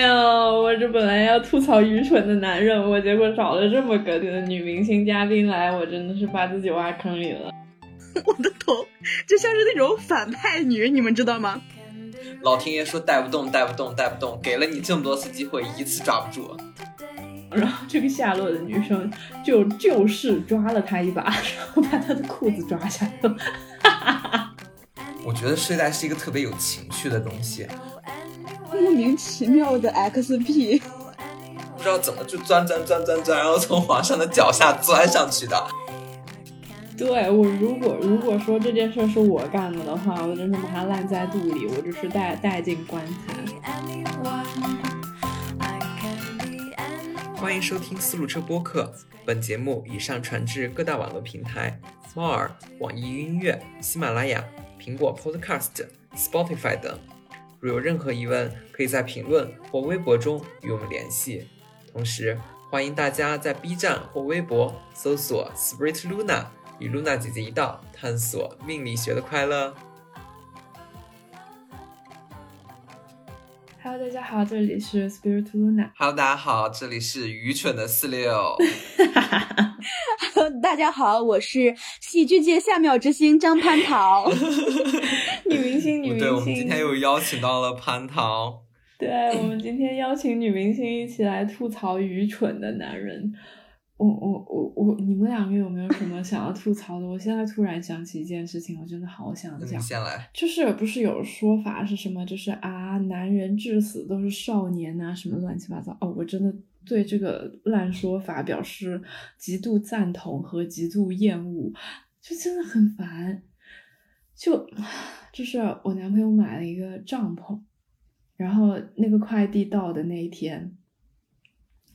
哎呀，我这本来要吐槽愚蠢的男人，我结果找了这么个女明星嘉宾来，我真的是把自己挖坑里了。我的头就像是那种反派女，你们知道吗？老天爷说带不动，带不动，带不动，给了你这么多次机会，一次抓不住。然后这个下落的女生就就是抓了他一把，然后把他的裤子抓下来了。我觉得睡袋是一个特别有情趣的东西。莫名其妙的 XP，不知道怎么就钻钻钻钻钻，然后从皇上的脚下钻上去的。对我，如果如果说这件事是我干的的话，我真的把它烂在肚里，我就是带带进棺材。欢迎收听丝路车播客，本节目已上传至各大网络平台：猫耳、网易云音乐、喜马拉雅、苹果 Podcast、Spotify 等。如有任何疑问，可以在评论或微博中与我们联系。同时，欢迎大家在 B 站或微博搜索 “Spirit Luna”，与 Luna 姐姐一道探索命理学的快乐。Hello，大家好，这里是 Spirit Luna。Hello，大家好，这里是愚蠢的四六。Hello，大家好，我是喜剧界下秒之星张蟠桃。女明星，女明星。对，我们今天又邀请到了蟠桃。对，我们今天邀请女明星一起来吐槽愚蠢的男人。我我我我，你们两个有没有什么想要吐槽的？我现在突然想起一件事情，我真的好想讲。先来。就是不是有说法是什么？就是啊，男人至死都是少年呐，什么乱七八糟。哦，我真的。对这个烂说法表示极度赞同和极度厌恶，就真的很烦。就就是我男朋友买了一个帐篷，然后那个快递到的那一天，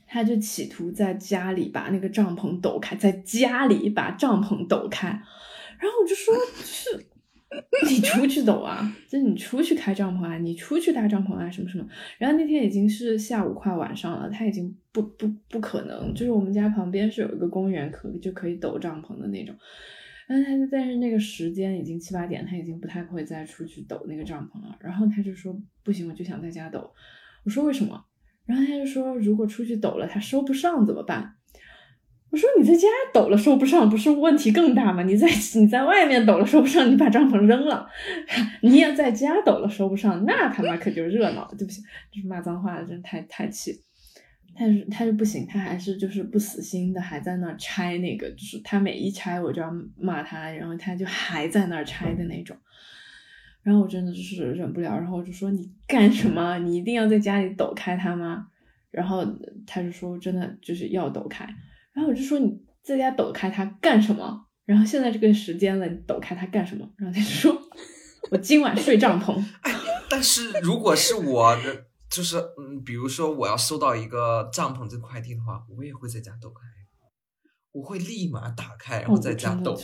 他就企图在家里把那个帐篷抖开，在家里把帐篷抖开，然后我就说 是。你出去抖啊，就你出去开帐篷啊，你出去搭帐篷啊，什么什么。然后那天已经是下午快晚上了，他已经不不不可能，就是我们家旁边是有一个公园，可就可以抖帐篷的那种。然后他但是那个时间已经七八点，他已经不太会再出去抖那个帐篷了。然后他就说不行，我就想在家抖。我说为什么？然后他就说如果出去抖了，他收不上怎么办？我说你在家抖了收不上，不是问题更大吗？你在你在外面抖了收不上，你把帐篷扔了，你也在家抖了收不上，那他妈可就热闹了。对不起，就是骂脏话，真太太气。但是他就不行，他还是就是不死心的，还在那拆那个，就是他每一拆我就要骂他，然后他就还在那拆的那种。然后我真的就是忍不了，然后我就说你干什么？你一定要在家里抖开它吗？然后他就说真的就是要抖开。然后我就说你在家抖开它干什么？然后现在这个时间了，你抖开它干什么？然后他就说，我今晚睡帐篷。哎但是如果是我的，就是嗯，比如说我要收到一个帐篷这快递的话，我也会在家抖开。我会立马打开，然后在家抖。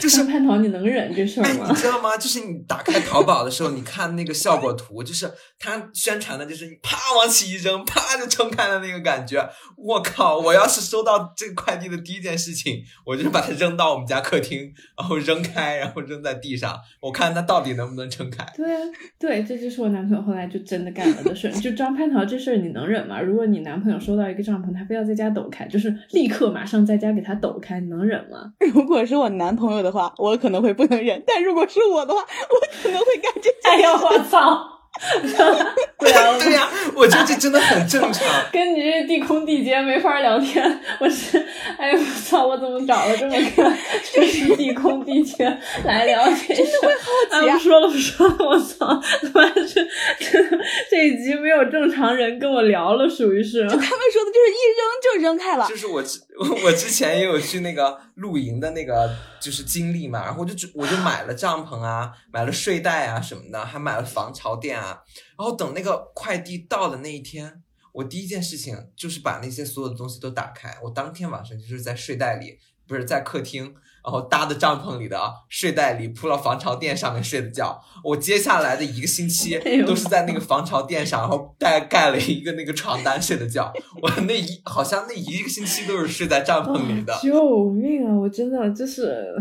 就是潘桃，你能忍这事儿吗？你知道吗？就是你打开淘宝的时候，你看那个效果图，就是他宣传的，就是你啪往起一扔，啪就撑开了那个感觉。我靠！我要是收到这个快递的第一件事情，我就把它扔到我们家客厅，然后扔开，然后扔在地上，我看它到底能不能撑开。对啊，对，这就是我男朋友后来就真的干了的事。就张潘桃这事儿，你能忍吗？如果你男朋友收到一个帐篷，他非要在家抖开，就是立刻马上。在家给他抖开，你能忍吗？如果是我男朋友的话，我可能会不能忍；但如果是我的话，我可能会感觉。哎呀，我操！对呀，对呀，我觉得这真的很正常。跟你这地空地劫没法聊天。我是，哎呦我操！我怎么找了这么个就是地空地劫来聊天？真的会好奇啊！不说了，不说了，我操！他妈是这一集没有正常人跟我聊了，属于是。就他们说的就是一扔就扔开了。就是我之我之前也有去那个露营的那个就是经历嘛，然后我就我就买了帐篷啊，买了睡袋啊什么的，还买了防潮垫啊。然后等那个快递到的那一天，我第一件事情就是把那些所有的东西都打开。我当天晚上就是在睡袋里，不是在客厅，然后搭的帐篷里的睡袋里铺了防潮垫上面睡的觉。我接下来的一个星期都是在那个防潮垫上，然后盖盖了一个那个床单睡的觉。我那一好像那一个星期都是睡在帐篷里的。救命啊！我真的就是。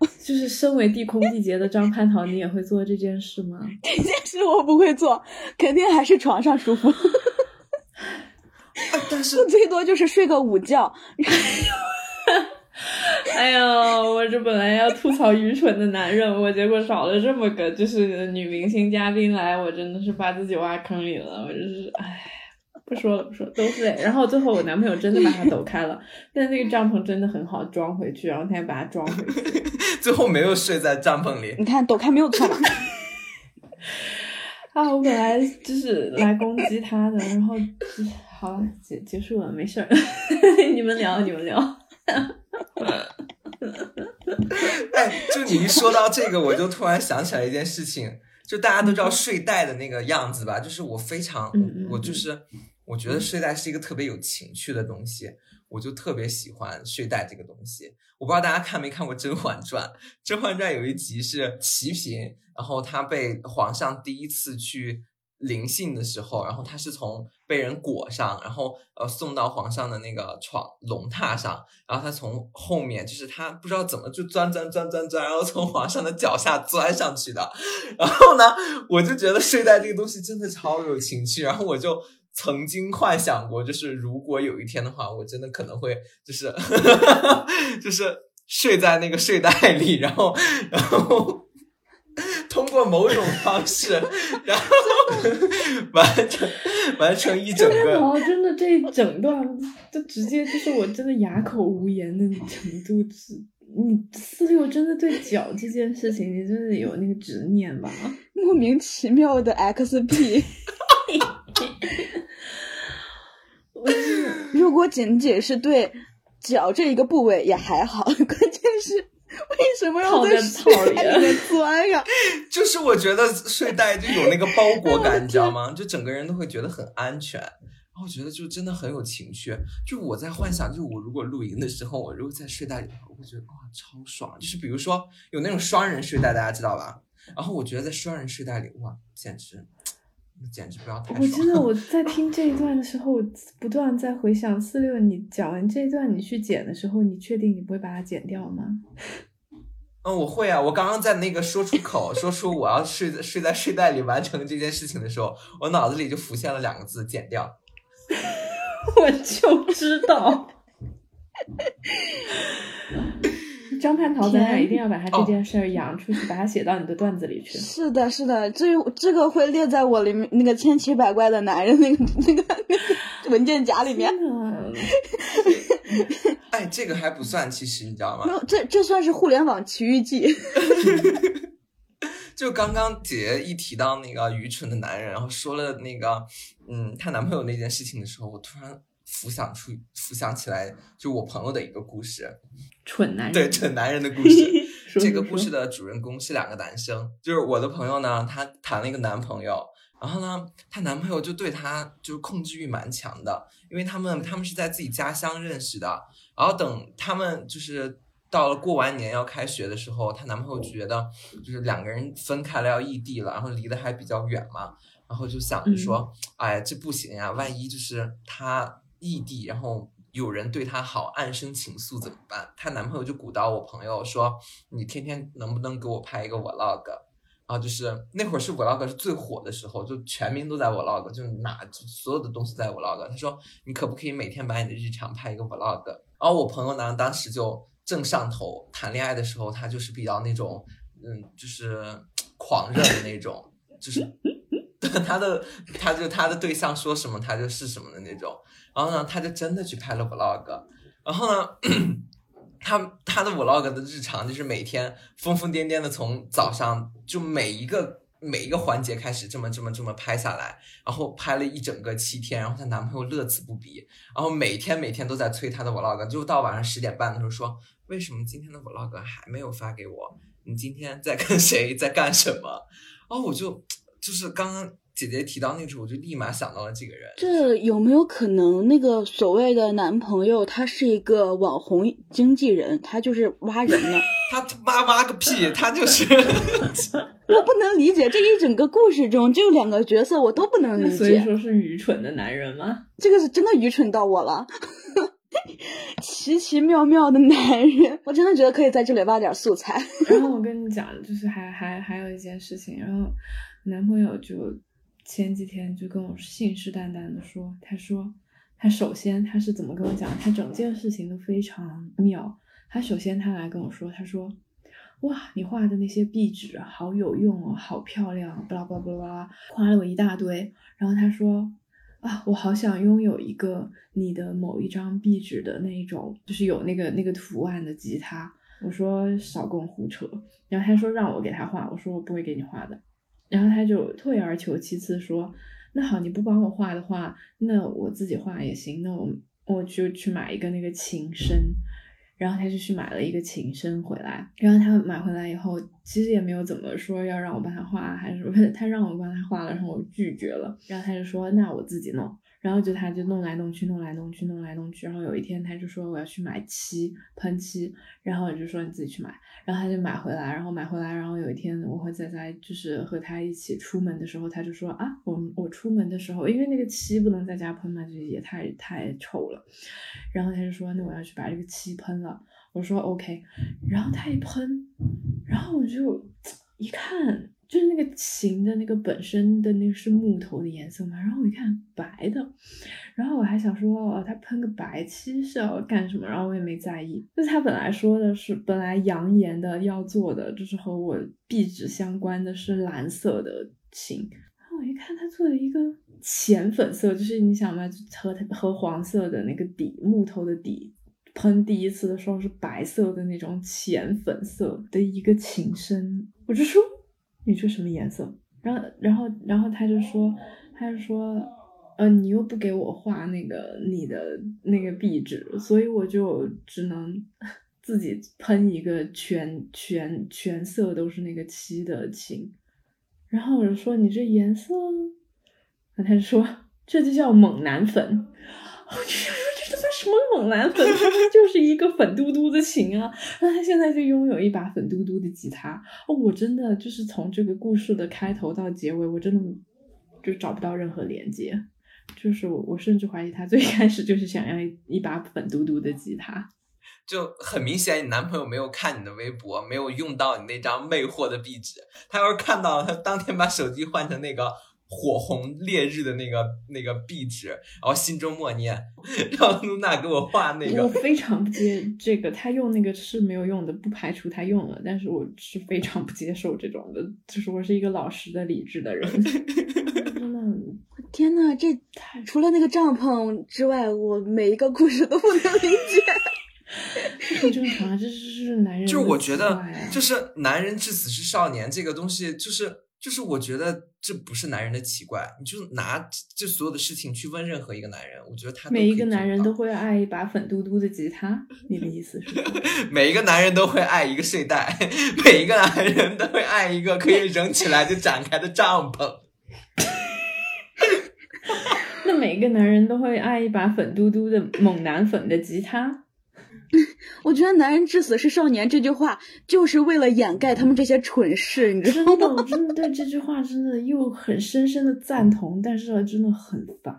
就是身为地空地劫的张蟠桃，你也会做这件事吗？这件事我不会做，肯定还是床上舒服。但是最多就是睡个午觉。哎呦，我这本来要吐槽愚蠢的男人，我结果少了这么个就是女明星嘉宾来，我真的是把自己挖坑里了。我就是唉，不说了不说了，都是。然后最后我男朋友真的把它抖开了，但那个帐篷真的很好装回去，然后他也把它装回去。最后没有睡在帐篷里。你看抖开没有错嘛？啊，我本来就是来攻击他的，然后好了，结结束了，没事儿，你们聊，你们聊。哎，就你一说到这个，我就突然想起来一件事情，就大家都知道睡袋的那个样子吧？就是我非常，我就是我觉得睡袋是一个特别有情趣的东西，我就特别喜欢睡袋这个东西。我不知道大家看没看过《甄嬛传》，《甄嬛传》有一集是齐嫔，然后她被皇上第一次去。临幸的时候，然后她是从被人裹上，然后呃送到皇上的那个床龙榻上，然后她从后面就是她不知道怎么就钻钻钻钻钻，然后从皇上的脚下钻上去的。然后呢，我就觉得睡袋这个东西真的超有情趣，然后我就曾经幻想过，就是如果有一天的话，我真的可能会就是 就是睡在那个睡袋里，然后然后。通过某种方式，然后完成完成一整个。真的这一整段，就直接就是我真的哑口无言的程度。是，你四六真的对脚这件事情，你真的有那个执念吧？莫名其妙的 XP。如果仅仅是对脚这一个部位也还好，关键是。为什么要在睡袋里面钻呀？就是我觉得睡袋就有那个包裹感，你知道吗？就整个人都会觉得很安全。然后我觉得就真的很有情趣。就我在幻想，就我如果露营的时候，我如果在睡袋里，我会觉得哇超爽。就是比如说有那种双人睡袋，大家知道吧？然后我觉得在双人睡袋里，哇，简直，简直不要太。我真的我在 听这一段的时候，不断在回想四六，你讲完这一段，你去剪的时候，你确定你不会把它剪掉吗？嗯，我会啊！我刚刚在那个说出口，说出我要睡在睡在睡袋里完成这件事情的时候，我脑子里就浮现了两个字：剪掉。我就知道，张蟠桃咱俩一定要把他这件事儿扬出去，把它写到你的段子里去。是的，是的，这这个会列在我里面那个千奇百怪的男人那个那个那个文件夹里面。哎，这个还不算，其实你知道吗？没有，这这算是互联网奇遇记。就刚刚姐一提到那个愚蠢的男人，然后说了那个嗯，她男朋友那件事情的时候，我突然浮想出浮想起来，就我朋友的一个故事。蠢男人对蠢男人的故事。这个故事的主人公是两个男生，就是我的朋友呢，她谈了一个男朋友。然后呢，她男朋友就对她就是控制欲蛮强的，因为他们他们是在自己家乡认识的。然后等他们就是到了过完年要开学的时候，她男朋友觉得就是两个人分开了要异地了，然后离得还比较远嘛，然后就想着说，哎，这不行呀，万一就是他异地，然后有人对他好，暗生情愫怎么办？她男朋友就鼓捣我朋友说，你天天能不能给我拍一个 vlog？然后就是那会儿是 vlog 是最火的时候，就全民都在 vlog，就哪所有的东西在 vlog。他说你可不可以每天把你的日常拍一个 vlog？然后我朋友呢，当时就正上头，谈恋爱的时候他就是比较那种，嗯，就是狂热的那种，就是 他的他就他的对象说什么他就是什么的那种。然后呢，他就真的去拍了 vlog。然后呢。他他的 vlog 的日常就是每天疯疯癫癫的从早上就每一个每一个环节开始这么这么这么拍下来，然后拍了一整个七天，然后她男朋友乐此不疲，然后每天每天都在催她的 vlog，就到晚上十点半的时候说，为什么今天的 vlog 还没有发给我？你今天在跟谁在干什么？然后我就就是刚刚。姐姐提到那时候，我就立马想到了几个人。这有没有可能，那个所谓的男朋友，他是一个网红经纪人，他就是挖人呢？他挖挖个屁，他就是。我不能理解这一整个故事中这两个角色，我都不能理解。所以说是愚蠢的男人吗？这个是真的愚蠢到我了。奇奇妙妙的男人，我真的觉得可以在这里挖点素材。然后我跟你讲，就是还还还有一件事情，然后男朋友就前几天就跟我信誓旦旦的说，他说他首先他是怎么跟我讲，他整件事情都非常妙。他首先他来跟我说，他说哇，你画的那些壁纸好有用哦，好漂亮，巴拉巴拉巴拉，夸了我一大堆。然后他说。啊，我好想拥有一个你的某一张壁纸的那一种，就是有那个那个图案的吉他。我说少跟我胡扯，然后他说让我给他画，我说我不会给你画的。然后他就退而求其次说，那好，你不帮我画的话，那我自己画也行。那我我就去买一个那个琴身。然后他就去买了一个琴身回来，然后他买回来以后，其实也没有怎么说要让我帮他画，还是他让我帮他画了，然后我拒绝了，然后他就说那我自己弄。然后就他就弄来弄去，弄来弄去，弄来弄去。然后有一天他就说我要去买漆，喷漆。然后我就说你自己去买。然后他就买回来，然后买回来。然后有一天我和仔仔就是和他一起出门的时候，他就说啊，我我出门的时候，因为那个漆不能在家喷嘛，就也太太臭了。然后他就说那我要去把这个漆喷了。我说 OK。然后他一喷，然后我就一看。就是那个琴的那个本身的那个是木头的颜色嘛，然后我一看白的，然后我还想说哦，他喷个白漆是要干什么？然后我也没在意。就是他本来说的是本来扬言的要做的，就是和我壁纸相关的是蓝色的琴，然后我一看他做了一个浅粉色，就是你想嘛，和和黄色的那个底木头的底喷第一次的时候是白色的那种浅粉色的一个琴身，我就说。你这什么颜色？然后，然后，然后他就说，他就说，呃，你又不给我画那个你的那个壁纸，所以我就只能 自己喷一个全全全色都是那个漆的琴。然后我就说，你这颜色，那他就说，这就叫猛男粉。什么猛男粉？他就是一个粉嘟嘟的情啊！那他现在就拥有一把粉嘟嘟的吉他。哦，我真的就是从这个故事的开头到结尾，我真的就找不到任何连接。就是我，我甚至怀疑他最开始就是想要一把粉嘟嘟的吉他。就很明显，你男朋友没有看你的微博，没有用到你那张魅惑的壁纸。他要是看到了，他当天把手机换成那个。火红烈日的那个那个壁纸，然后心中默念，让露娜给我画那个。我非常不接这个，他用那个是没有用的，不排除他用了，但是我是非常不接受这种的，就是我是一个老实的、理智的人。真的，天呐，这除了那个帐篷之外，我每一个故事都不能理解。很正常啊，这是男人。就是我觉得，就是男人至死是少年这个东西，就是。就是我觉得这不是男人的奇怪，你就拿这所有的事情去问任何一个男人，我觉得他每一个男人都会爱一把粉嘟嘟的吉他。你的意思是？每一个男人都会爱一个睡袋，每一个男人都会爱一个可以扔起来就展开的帐篷。那每一个男人都会爱一把粉嘟嘟的猛男粉的吉他。我觉得“男人至死是少年”这句话就是为了掩盖他们这些蠢事，你知道吗？我真的对这句话真的又很深深的赞同，但是真的很烦，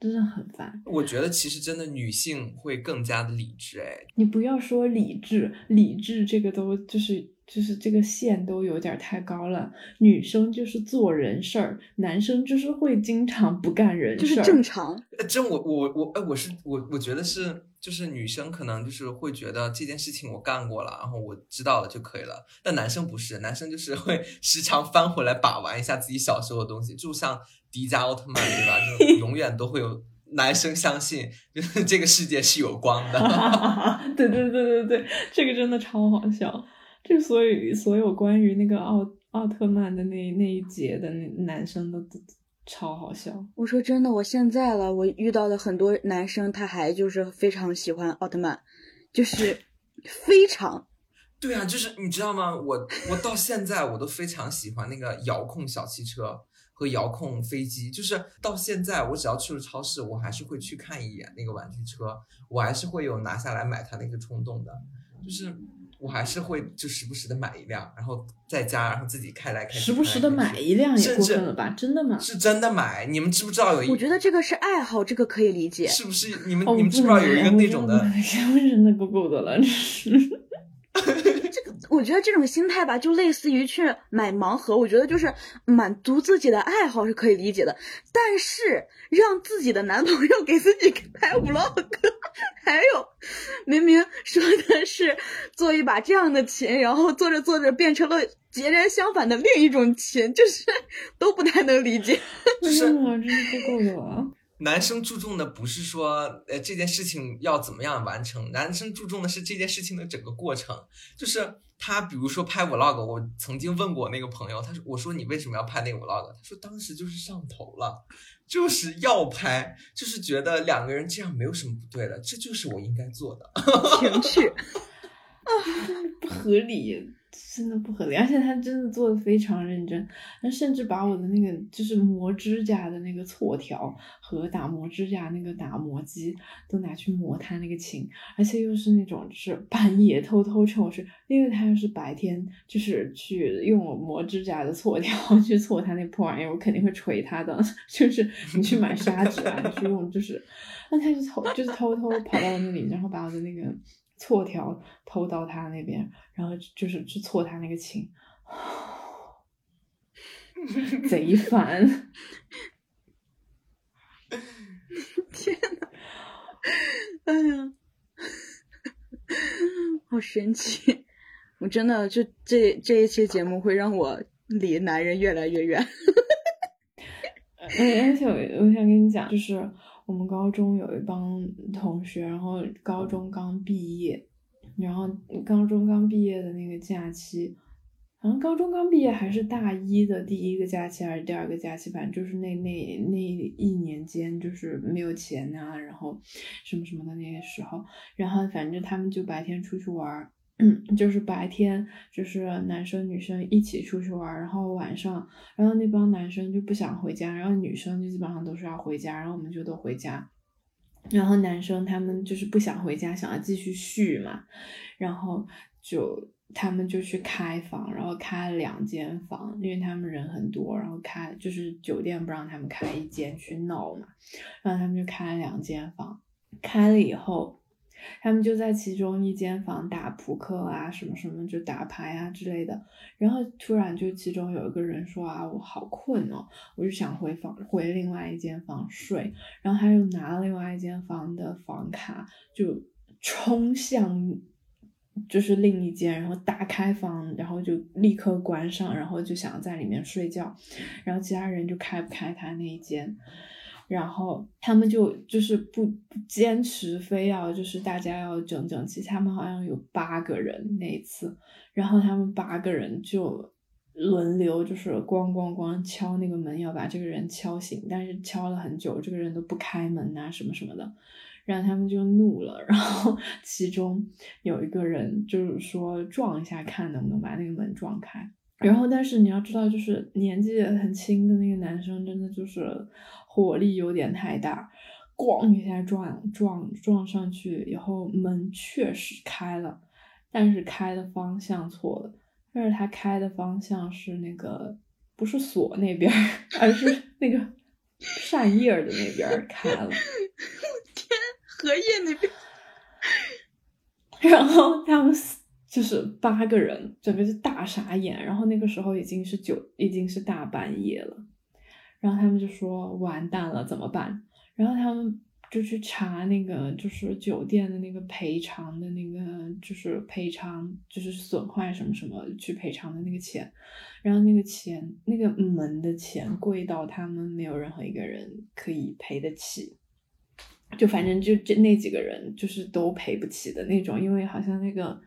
真的很烦。我觉得其实真的女性会更加的理智，哎，你不要说理智，理智这个都就是就是这个线都有点太高了。女生就是做人事儿，男生就是会经常不干人事儿，就是正常。真我我我哎，我是我我觉得是。就是女生可能就是会觉得这件事情我干过了，然后我知道了就可以了。但男生不是，男生就是会 时常翻回来把玩一下自己小时候的东西，就像迪迦奥特曼，对吧？就 永远都会有男生相信，就是这个世界是有光的。对对对对对，这个真的超好笑。这所以所有关于那个奥奥特曼的那那一节的那男生的。超好笑！我说真的，我现在了，我遇到的很多男生，他还就是非常喜欢奥特曼，就是非常。对啊，就是你知道吗？我我到现在我都非常喜欢那个遥控小汽车和遥控飞机，就是到现在我只要去了超市，我还是会去看一眼那个玩具车，我还是会有拿下来买它那个冲动的。就是我还是会就时不时的买一辆，然后在家，然后自己开来开去。时不时的买一辆也过分了吧？真的吗？是真的买。你们知不知道有一？我觉得这个是爱好，这个可以理解。是不是？你们你们知不知道有一个那种的？真的够够的了，是。这个，我觉得这种心态吧，就类似于去买盲盒。我觉得就是满足自己的爱好是可以理解的，但是让自己的男朋友给自己拍 vlog，还有明明说的是做一把这样的琴，然后做着做着变成了截然相反的另一种琴，就是都不太能理解。就是真的够够了。男生注重的不是说，呃，这件事情要怎么样完成，男生注重的是这件事情的整个过程。就是他，比如说拍 vlog，我曾经问过那个朋友，他说：“我说你为什么要拍那个 vlog？” 他说：“当时就是上头了，就是要拍，就是觉得两个人这样没有什么不对的，这就是我应该做的 情趣啊，不合理。”真的不合理，而且他真的做的非常认真，他甚至把我的那个就是磨指甲的那个锉条和打磨指甲那个打磨机都拿去磨他那个琴，而且又是那种就是半夜偷偷趁我睡，因为他要是白天就是去用我磨指甲的锉条 去锉他那破玩意儿，我肯定会锤他的。就是你去买砂纸啊，你去用，就是那他就偷就是偷偷跑到那里，然后把我的那个。错条偷到他那边，然后就是去错他那个琴，贼烦！天呐，哎呀，好神奇！我真的就这这一期节目会让我离男人越来越远。而且我我想跟你讲，就是。我们高中有一帮同学，然后高中刚毕业，然后高中刚毕业的那个假期，好像高中刚毕业还是大一的第一个假期还是第二个假期，反正就是那那那一年间就是没有钱啊，然后什么什么的那些时候，然后反正他们就白天出去玩儿。嗯，就是白天就是男生女生一起出去玩，然后晚上，然后那帮男生就不想回家，然后女生就基本上都是要回家，然后我们就都回家，然后男生他们就是不想回家，想要继续续嘛，然后就他们就去开房，然后开了两间房，因为他们人很多，然后开就是酒店不让他们开一间去闹嘛，然后他们就开了两间房，开了以后。他们就在其中一间房打扑克啊，什么什么就打牌啊之类的。然后突然就其中有一个人说啊，我好困哦，我就想回房回另外一间房睡。然后他又拿了另外一间房的房卡，就冲向就是另一间，然后打开房，然后就立刻关上，然后就想在里面睡觉。然后其他人就开不开他那一间。然后他们就就是不不坚持，非要就是大家要整整齐。他们好像有八个人那一次，然后他们八个人就轮流就是咣咣咣敲那个门，要把这个人敲醒。但是敲了很久，这个人都不开门呐，什么什么的。然后他们就怒了，然后其中有一个人就是说撞一下，看能不能把那个门撞开。然后但是你要知道，就是年纪很轻的那个男生，真的就是。火力有点太大，咣一下撞撞撞上去以后，门确实开了，但是开的方向错了。但是他开的方向是那个不是锁那边，而是 那个扇叶的那边开了。天，荷叶那边。然后他们就是八个人，整个是大傻眼。然后那个时候已经是九，已经是大半夜了。然后他们就说完蛋了怎么办？然后他们就去查那个就是酒店的那个赔偿的那个就是赔偿就是损坏什么什么去赔偿的那个钱，然后那个钱那个门的钱贵到他们没有任何一个人可以赔得起，就反正就这那几个人就是都赔不起的那种，因为好像那个。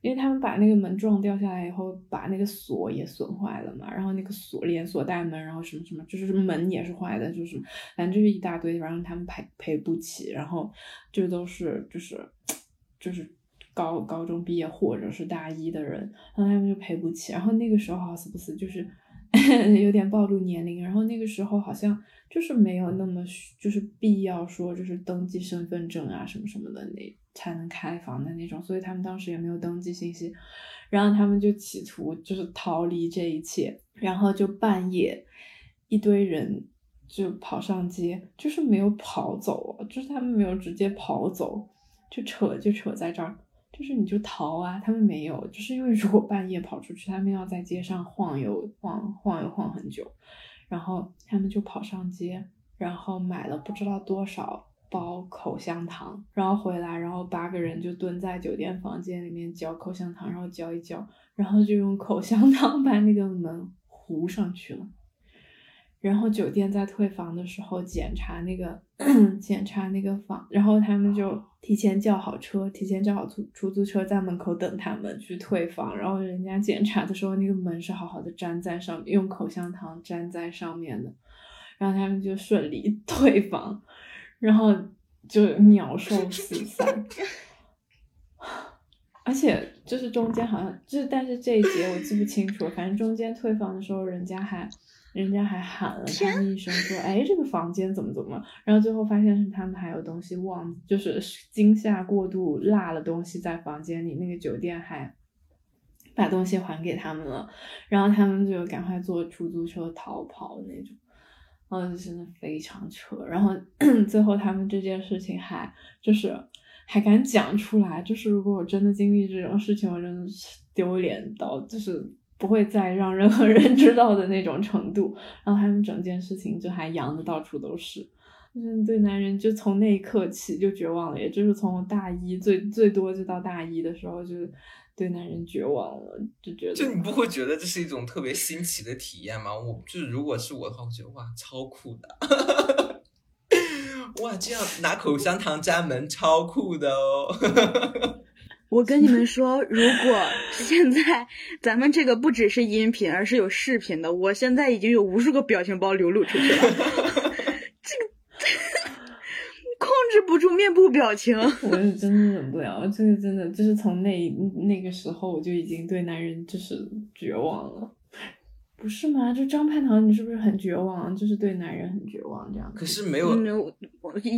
因为他们把那个门撞掉下来以后，把那个锁也损坏了嘛，然后那个锁连锁带门，然后什么什么，就是门也是坏的，就是反正就是一大堆，然后他们赔赔不起，然后就都是就是就是高高中毕业或者是大一的人，然后他们就赔不起，然后那个时候好死不死就是 有点暴露年龄，然后那个时候好像就是没有那么就是必要说就是登记身份证啊什么什么的那。才能开房的那种，所以他们当时也没有登记信息。然后他们就企图就是逃离这一切，然后就半夜一堆人就跑上街，就是没有跑走，就是他们没有直接跑走，就扯就扯在这儿，就是你就逃啊，他们没有，就是因为如果半夜跑出去，他们要在街上晃悠晃晃悠晃很久，然后他们就跑上街，然后买了不知道多少。包口香糖，然后回来，然后八个人就蹲在酒店房间里面嚼口香糖，然后嚼一嚼，然后就用口香糖 把那个门糊上去了。然后酒店在退房的时候检查那个 检查那个房，然后他们就提前叫好车，提前叫好出出租车在门口等他们去退房。然后人家检查的时候，那个门是好好的粘在上，用口香糖粘在上面的，然后他们就顺利 退房。然后就鸟兽 四散，而且就是中间好像就是，但是这一节我记不清楚，反正中间退房的时候，人家还人家还喊了他们一声说：“哎，这个房间怎么怎么？”然后最后发现是他们还有东西忘，就是惊吓过度落了东西在房间里，那个酒店还把东西还给他们了，然后他们就赶快坐出租车逃跑那种。嗯，真的非常扯。然后 最后他们这件事情还就是还敢讲出来，就是如果我真的经历这种事情，我真的是丢脸到就是不会再让任何人 知道的那种程度。然后他们整件事情就还扬的到处都是，就是对男人就从那一刻起就绝望了，也就是从大一最最多就到大一的时候就。对男人绝望了，就觉得就你不会觉得这是一种特别新奇的体验吗？我就是如果是我的话，我觉得哇，超酷的，哇，这样拿口香糖粘门超酷的哦。我跟你们说，如果现在咱们这个不只是音频，而是有视频的，我现在已经有无数个表情包流露出去了。控制不住面部表情，我是真的忍不了。这个真的就是从那那个时候，我就已经对男人就是绝望了，不是吗？就张盼堂，你是不是很绝望？就是对男人很绝望这样。可是没有，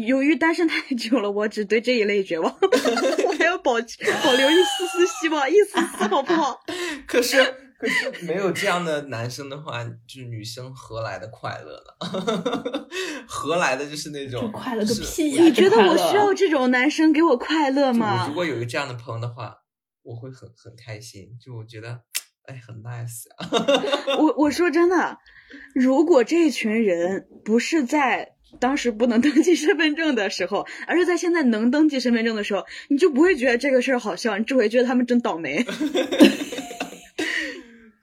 由于单身太久了，我只对这一类绝望，我 还要保保留一丝丝希望，一丝丝好不好？可是。可是 没有这样的男生的话，就是女生何来的快乐呢？何来的就是那种快乐个屁呀！你觉得我需要这种男生给我快乐吗？如果有一个这样的朋友的话，我会很很开心。就我觉得，哎，很 nice 啊！我我说真的，如果这群人不是在当时不能登记身份证的时候，而是在现在能登记身份证的时候，你就不会觉得这个事儿好笑，你只会觉得他们真倒霉。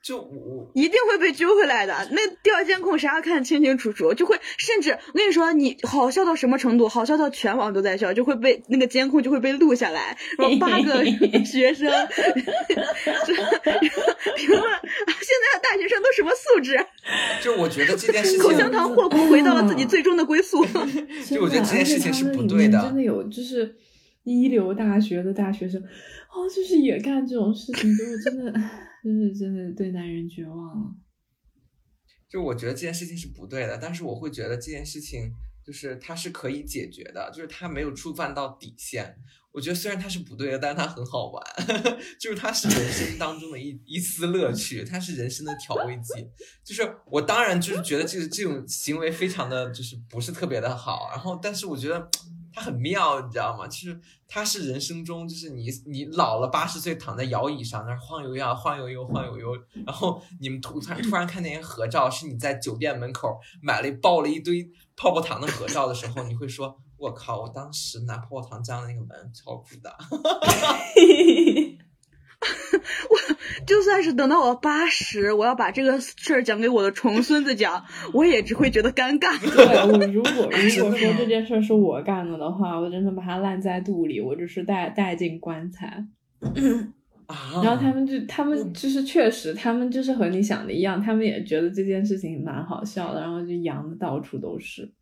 就我一定会被揪回来的，那调监控啥看清清楚楚，就会甚至我跟你说，你好笑到什么程度？好笑到全网都在笑，就会被那个监控就会被录下来，然后八个 学生评论，现在的大学生都什么素质？就我觉得这件事情，口香糖霍国回到了自己最终的归宿。就我觉得这件事情是不对的，真的有就是一流大学的大学生，哦，就是也干这种事情，就是真的。就是真的对男人绝望了，就我觉得这件事情是不对的，但是我会觉得这件事情就是它是可以解决的，就是它没有触犯到底线。我觉得虽然它是不对的，但是它很好玩，就是它是人生当中的一一丝乐趣，它是人生的调味剂。就是我当然就是觉得这个这种行为非常的就是不是特别的好，然后但是我觉得。它很妙，你知道吗？就是它是人生中，就是你你老了八十岁躺在摇椅上那晃悠悠晃悠悠晃悠悠，然后你们突然突然看那些合照，是你在酒店门口买了抱了一堆泡泡糖的合照的时候，你会说：“我靠，我当时拿泡泡糖粘的那个门超酷的。” 我就算是等到我八十，我要把这个事儿讲给我的重孙子讲，我也只会觉得尴尬。对我如果如果说这件事是我干的的话，我真的把它烂在肚里，我就是带带进棺材。然后他们就他们就是确实，他们就是和你想的一样，他们也觉得这件事情蛮好笑的，然后就扬的到处都是。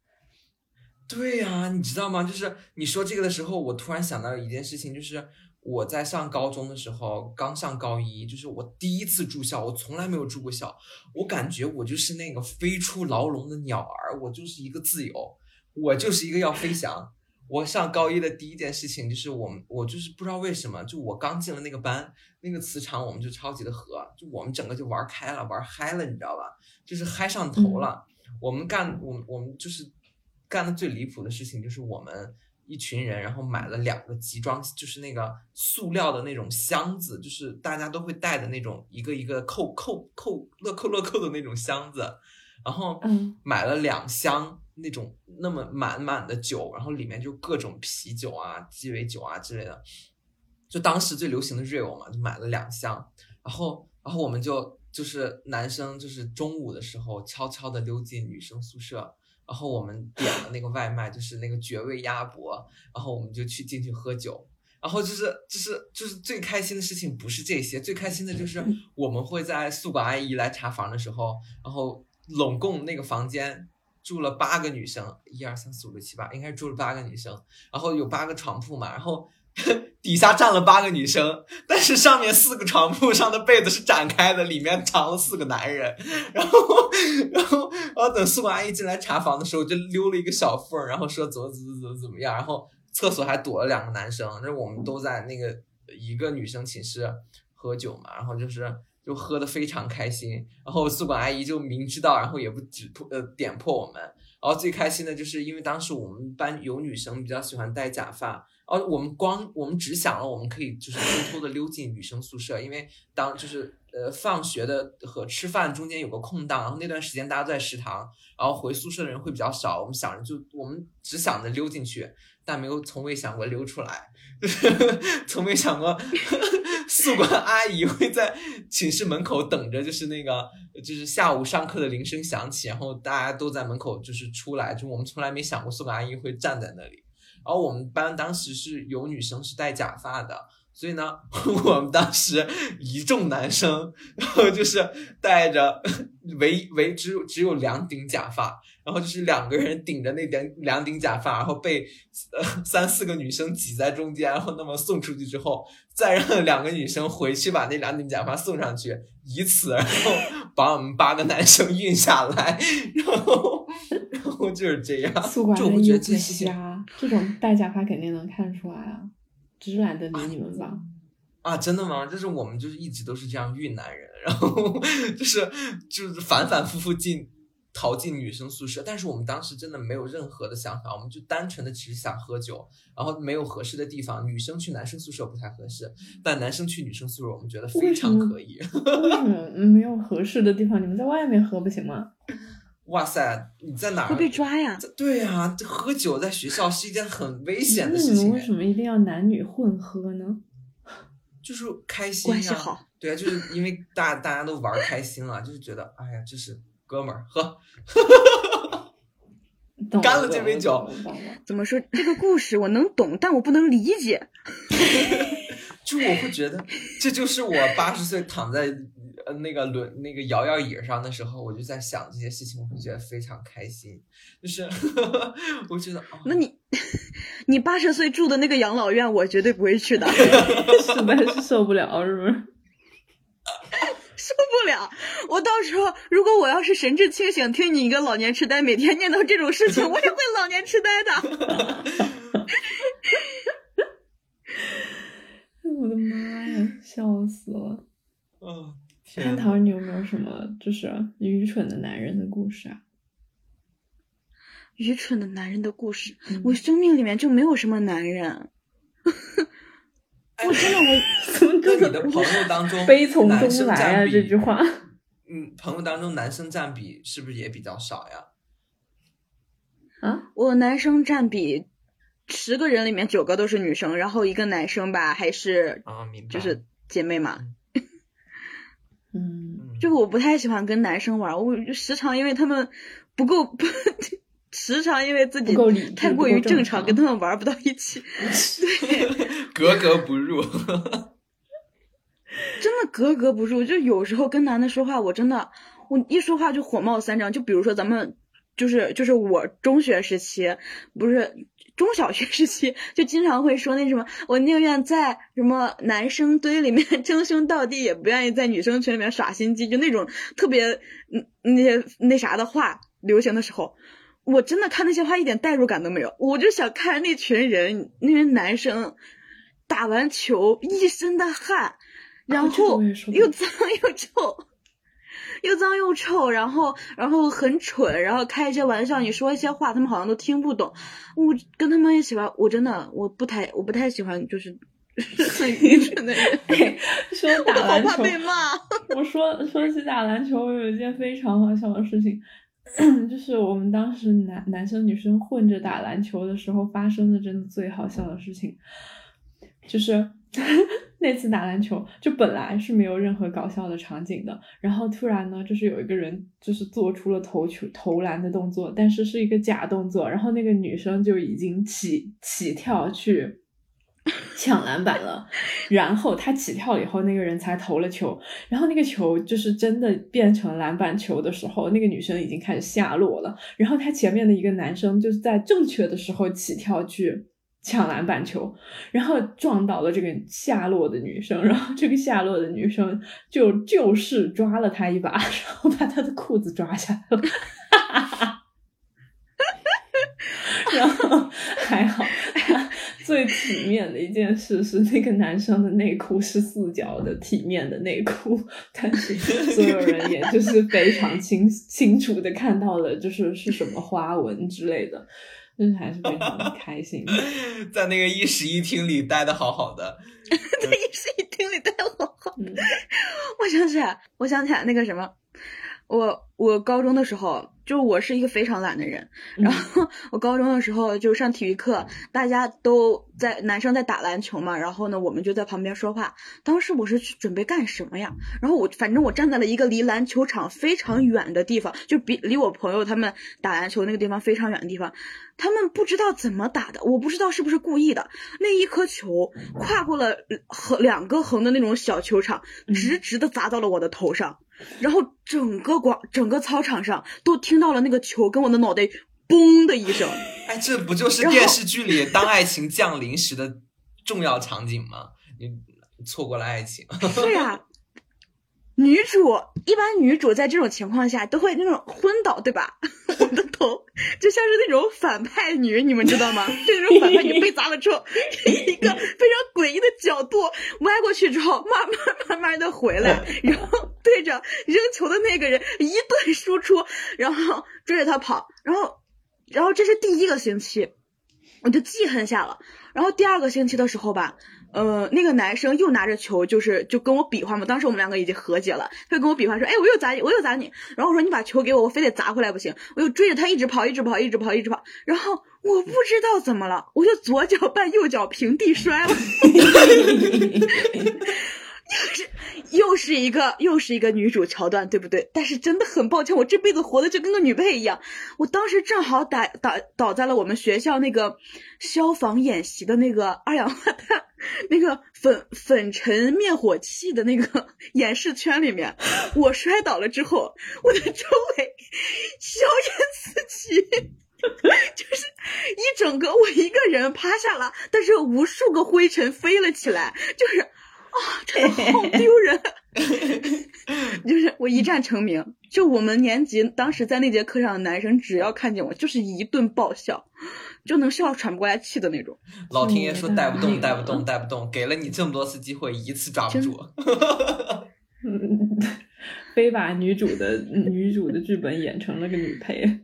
对呀，你知道吗？就是你说这个的时候，我突然想到一件事情，就是。我在上高中的时候，刚上高一，就是我第一次住校，我从来没有住过校，我感觉我就是那个飞出牢笼的鸟儿，我就是一个自由，我就是一个要飞翔，我上高一的第一件事情就是我们，我就是不知道为什么，就我刚进了那个班，那个磁场我们就超级的合，就我们整个就玩开了，玩嗨了，你知道吧？就是嗨上头了。我们干，我我们就是干的最离谱的事情，就是我们一群人，然后买了两个集装，就是那个塑料的那种箱子，就是大家都会带的那种一个一个扣扣扣乐扣乐扣的那种箱子，然后嗯。买了两箱那种那么满满的酒，然后里面就各种啤酒啊、鸡尾酒啊之类的，就当时最流行的 real 嘛，就买了两箱，然后然后我们就就是男生就是中午的时候悄悄的溜进女生宿舍，然后我们点了那个外卖，就是那个绝味鸭脖，然后我们就去进去喝酒。然后就是就是就是最开心的事情不是这些，最开心的就是我们会在宿管阿姨来查房的时候，然后拢共那个房间住了八个女生，一二三四五六七八，应该是住了八个女生，然后有八个床铺嘛，然后 底下站了八个女生，但是上面四个床铺上的被子是展开的，里面藏了四个男人，然后 然后然后等宿管阿姨进来查房的时候，就溜了一个小缝，然后说怎么怎么怎么怎么样，然后厕所还躲了两个男生，就是我们都在那个一个女生寝室喝酒嘛，然后就是就喝的非常开心，然后宿管阿姨就明知道，然后也不指破呃点破我们，然后最开心的就是因为当时我们班有女生比较喜欢戴假发，哦我们光我们只想了我们可以就是偷偷的溜进女生宿舍，因为当就是呃放学的和吃饭中间有个空档，然后那段时间大家都在食堂，然后回宿舍的人会比较少，我们想着就我们只想着溜进去，但没有从未想过溜出来，从没想过宿管阿姨会在寝室门口等着，就是那个就是下午上课的铃声响起，然后大家都在门口就是出来，就我们从来没想过宿管阿姨会站在那里。然后我们班当时是有女生是戴假发的，所以呢，我们当时一众男生，然后就是戴着唯唯只有只有两顶假发，然后就是两个人顶着那两两顶假发，然后被呃三四个女生挤在中间，然后那么送出去之后，再让两个女生回去把那两顶假发送上去，以此然后把我们八个男生运下来，然后就是这样，宿管就我会觉得这种戴假发肯定能看出来啊，只是懒得理你们吧。啊，真的吗？就是我们就是一直都是这样遇男人，然后就是就是反反复复进逃进女生宿舍，但是我们当时真的没有任何的想法，我们就单纯的只是想喝酒，然后没有合适的地方，女生去男生宿舍不太合适，但男生去女生宿舍我们觉得非常可以。为什么没有合适的地方？你们在外面喝不行吗？哇塞，你在哪儿？会被抓呀。对呀、这喝酒在学校是一件很危险的那你们事情哎，为什么一定要男女混喝呢？就是开心、啊，关系好。对啊，就是因为大大家都玩开心了，就是觉得哎呀，这是哥们儿喝。懂干了这杯酒怎么说这个故事我能懂，但我不能理解。就我会觉得，这就是我八十岁躺在呃那个轮那个摇摇椅上的时候，我就在想这些事情，我会觉得非常开心。就是 我觉得，哦、那你，你八十岁住的那个养老院，我绝对不会去的，实在是受不了，是不是？受不了。我到时候如果我要是神志清醒，听你一个老年痴呆每天念叨这种事情，我也会老年痴呆的。我的妈呀，笑死了！嗯，潘天哪，桃，你有没有什么就是愚蠢的男人的故事啊？愚蠢的男人的故事，嗯我生命里面就没有什么男人。我真的我 怎么那这你的朋友当中，悲从男生中来啊？这句话，嗯，朋友当中男生占比是不是也比较少呀？啊，我男生占比十个人里面九个都是女生，然后一个男生吧还是啊，明白。就是姐妹嘛。嗯，嗯，就我不太喜欢跟男生玩，我时常因为他们不够不，时常因为自己太过于正常，跟他们玩不到一起。对 格格不入。真的格格不入。就有时候跟男的说话，我真的，我一说话就火冒三丈。就比如说咱们，就是就是我中学时期，不是中小学时期，就经常会说那什么，我宁愿在什么男生堆里面 称兄道弟，也不愿意在女生群里面耍心机，就那种特别嗯那些那啥的话流行的时候。我真的看那些话一点代入感都没有，我就想看那群人，那群男生打完球一身的汗，然后又脏又臭，又脏又臭，然后然后很蠢，然后开一些玩笑，你说一些话，他们好像都听不懂。我跟他们一起玩，我真的我不太我不太喜欢就是 很愚蠢的人，哎说 打篮球，怕被骂。我说说起打篮球，我有一件非常好笑的事情，就是我们当时男男生女生混着打篮球的时候发生的真的最好笑的事情，就是那次打篮球，就本来是没有任何搞笑的场景的，然后突然呢，就是有一个人就是做出了投球投篮的动作，但是是一个假动作，然后那个女生就已经起起跳去。抢篮板了，然后他起跳了以后，那个人才投了球，然后那个球就是真的变成篮板球的时候，那个女生已经开始下落了，然后他前面的一个男生就是在正确的时候起跳去抢篮板球，然后撞倒了这个下落的女生，然后这个下落的女生就就是抓了他一把，然后把他的裤子抓下来了。然后还好，最体面的一件事是那个男生的内裤是四角的体面的内裤，但是所有人也就是非常清清楚的看到了，就是是什么花纹之类的，就是还是非常的开心。在那个一室一厅里待的好好的，在，一室一厅里待的好。好的，我想起来，我想起来那个什么，我我高中的时候，就我是一个非常懒的人，然后我高中的时候就上体育课，大家都在男生在打篮球嘛，然后呢我们就在旁边说话。当时我是去准备干什么呀？然后我反正我站在了一个离篮球场非常远的地方，就比离我朋友他们打篮球那个地方非常远的地方。他们不知道怎么打的，我不知道是不是故意的。那一颗球跨过了横两个横的那种小球场，直直的砸到了我的头上，然后整个广整个操场上都听到了那个球跟我的脑袋嘣的一声。哎，这不就是电视剧里当爱情降临时的重要场景吗？你错过了爱情，对呀、女主一般女主在这种情况下都会那种昏倒，对吧？我的头就像是那种反派女，你们知道吗？这种反派女被砸了之后，一个非常诡异的角度歪过去之后，慢慢慢慢的回来，然后对着扔球的那个人一顿输出，然后追着他跑，然后，然后这是第一个星期，我就记恨下了。然后第二个星期的时候吧，呃，那个男生又拿着球，就是就跟我比划嘛。当时我们两个已经和解了，他就跟我比划说：“哎，我又砸你，我又砸你。”然后我说：“你把球给我，我非得砸回来不行。”我就追着他一直跑，一直跑，一直跑，一直跑。然后我不知道怎么了，我就左脚绊右脚平地摔了。是 又是一个又是一个女主桥段，对不对？但是真的很抱歉，我这辈子活的就跟个女配一样。我当时正好打打倒在了我们学校那个消防演习的那个二氧化碳 那个粉粉尘灭火器的那个 演示圈里面，我摔倒了之后，我的周围硝烟四起。就是一整个我一个人趴下了，但是无数个灰尘飞了起来，就是，真的好丢人。就是我一战成名，就我们年级当时在那节课上的男生，只要看见我就是一顿爆笑，就能笑喘不过来气的那种。老天爷说带不动，嗯带不动，带不动，给了你这么多次机会，一次抓不真住。嗯，非把女主的女主的剧本演成了个女配。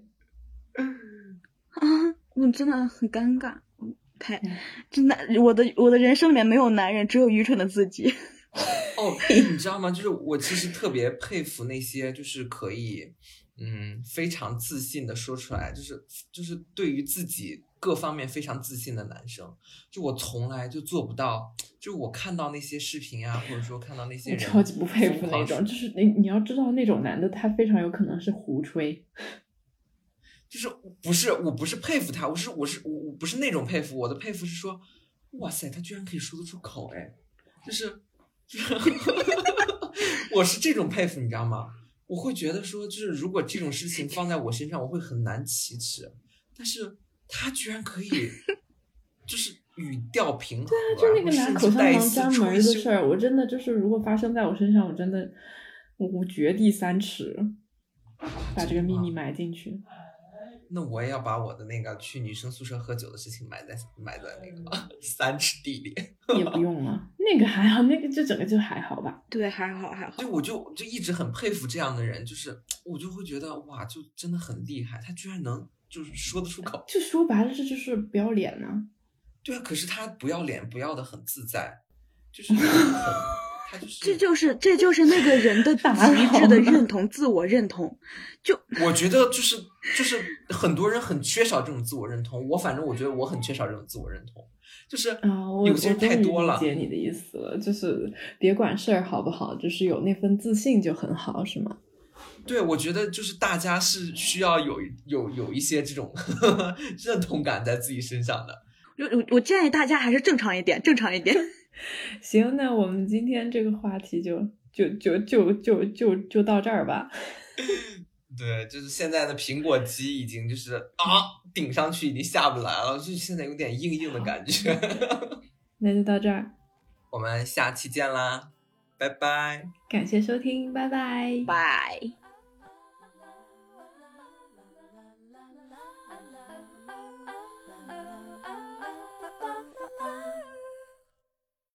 啊，我真的很尴尬，太真的，我的我的人生里面没有男人，只有愚蠢的自己。哦，你知道吗？就是我其实特别佩服那些就是可以，嗯，非常自信的说出来，就是就是对于自己各方面非常自信的男生。就我从来就做不到，就我看到那些视频啊，或者说看到那些我人，超级不佩服那种，就是你你要知道那种男的，他非常有可能是胡吹。就是不是我不是佩服他，我是我是我我不是那种佩服，我的佩服是说，哇塞，他居然可以说得出口，哎，就是就是，我是这种佩服，你知道吗？我会觉得说，就是如果这种事情放在我身上，我会很难启齿，但是他居然可以，就是语调平和，对啊，就那个拿口香糖粘门儿的事儿，我真的就是，如果发生在我身上，我真的我我掘地三尺，把这个秘密埋进去。那我也要把我的那个去女生宿舍喝酒的事情埋在埋在那个 三尺地里。也不用了，那个还好，那个就整个就还好吧。对，还好还好。对，我就就一直很佩服这样的人，就是我就会觉得哇，就真的很厉害，他居然能就是说得出口。就说白了，这就是不要脸呢、对啊，可是他不要脸，不要的很自在，就是 很他就是这就是这就是那个人的 极致的认同，自我认同。就我觉得就是就是很多人很缺少这种自我认同，我反正我觉得我很缺少这种自我认同，就是啊，我有些人我终于太多了理。解你的意思了，就是别管事儿好不好，就是有那份自信就很好，是吗？对，我觉得就是大家是需要有有有一些这种 认同感在自己身上的。我我我建议大家还是正常一点，正常一点。行，那我们今天这个话题就就就就就就就到这儿吧。对，就是现在的苹果肌已经就是啊顶上去已经下不来了，就现在有点硬硬的感觉。那就到这儿，我们下期见啦，拜拜。感谢收听，拜拜。拜。